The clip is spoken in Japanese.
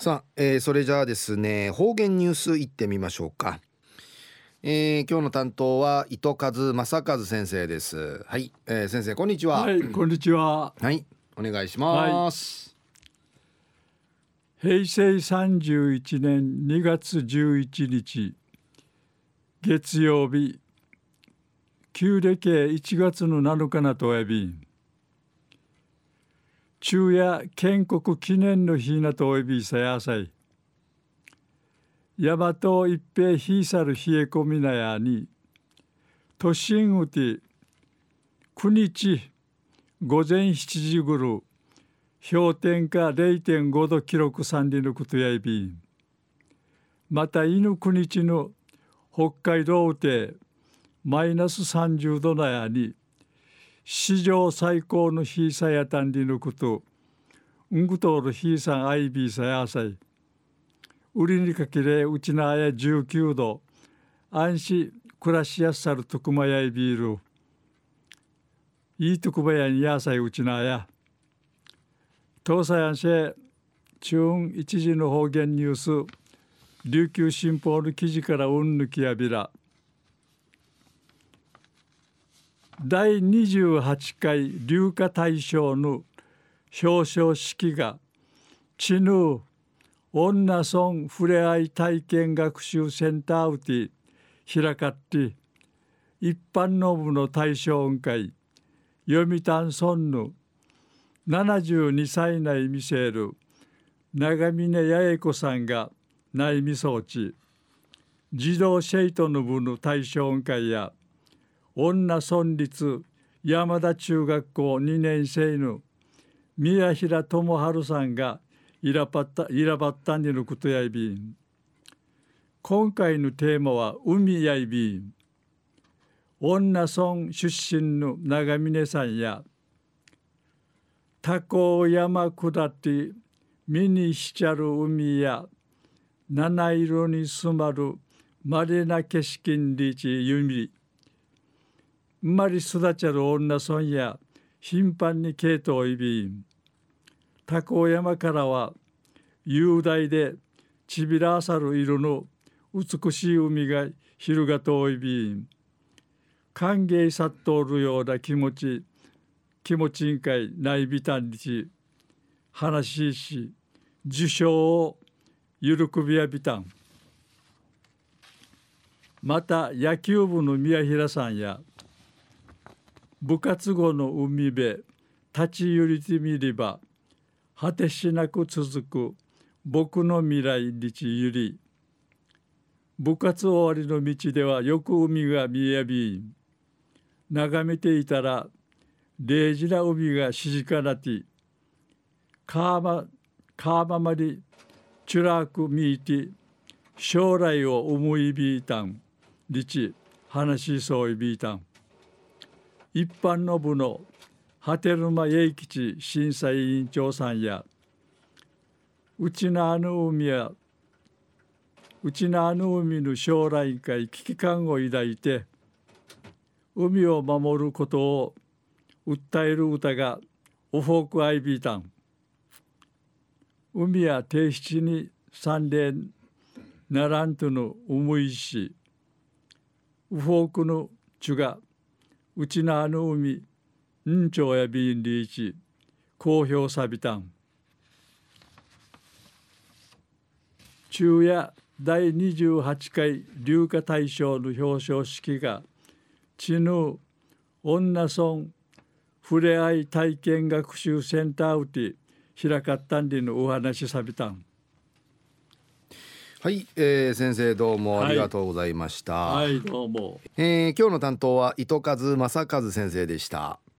さあ、えー、それじゃあですね方言ニュースいってみましょうか、えー、今日の担当は糸数正和先生です。はい、えー、先生こんにちは。はいこんにちは。はいお願いします、はい、平成三十一年二月十一日月曜日。旧暦一月の七日なとえび昼夜建国記念の日なとおびさやさい。大和一平ひいさる冷え込みなやに、都心うて、9日午前7時ごろ、氷点下0.5度記録さんりのことやいびまた犬9日の北海道でマイナス30度なやに、史上最高の日さやたんりのこと、うんぐとおるひいさんアイビーさやさい。売りにかけれうちなあや19度、安心暮らしやすさるとくまやいビール。いいとくばやにやさいうちなあや。東西安市中一時の方言ニュース、琉球新報の記事からうんぬきやびら。第28回流化大賞の表彰式が知ぬ女村ふれあい体験学習センターウティ開かって一般の部の大賞会読谷村の72歳内見せる長峰八重子さんが内見装置児童シェイトの部の大賞会や女村立山田中学校2年生の宮平智春さんがいらばったいらばったにのことやいびん。今回のテーマは海やいびん。女村出身の長峰さんや多幸山下って見にしちゃる海や七色に染まるまれな景色にリーチ弓。生まれ育ちゃる女村や頻繁に系統いびん多幸山からは雄大でちびらあさる色の美しい海が広がといびん歓迎殺到るような気持ち気持ち委員会内備単日話しし受賞を喜びやびたん。また野球部の宮平さんや部活後の海辺立ち寄りてみれば果てしなく続く僕の未来日ゆり部活終わりの道ではよく海が見えび眺めていたら礼儀な海がしじかなてかまかままりちゅらく見いて将来を思いびいたんりち話しそういびいたん。一般の部の波照間英吉審査委員長さんやうちなあの海やうちなあの海の将来会危機感を抱いて海を守ることを訴える歌がオフォークアイビータン。海や低七に三連ならんとの思いしウフォークの地がうちなあの海、んちょうやびんりいち、公表さびたん。昼夜第28回流化大賞の表彰式が、知ぬ女村ふれあい体験学習センターうて開かったんでのお話さびたん。はい、えー、先生どうもありがとうございました。はい、はい、どうも。えー、今日の担当は糸数正和先生でした。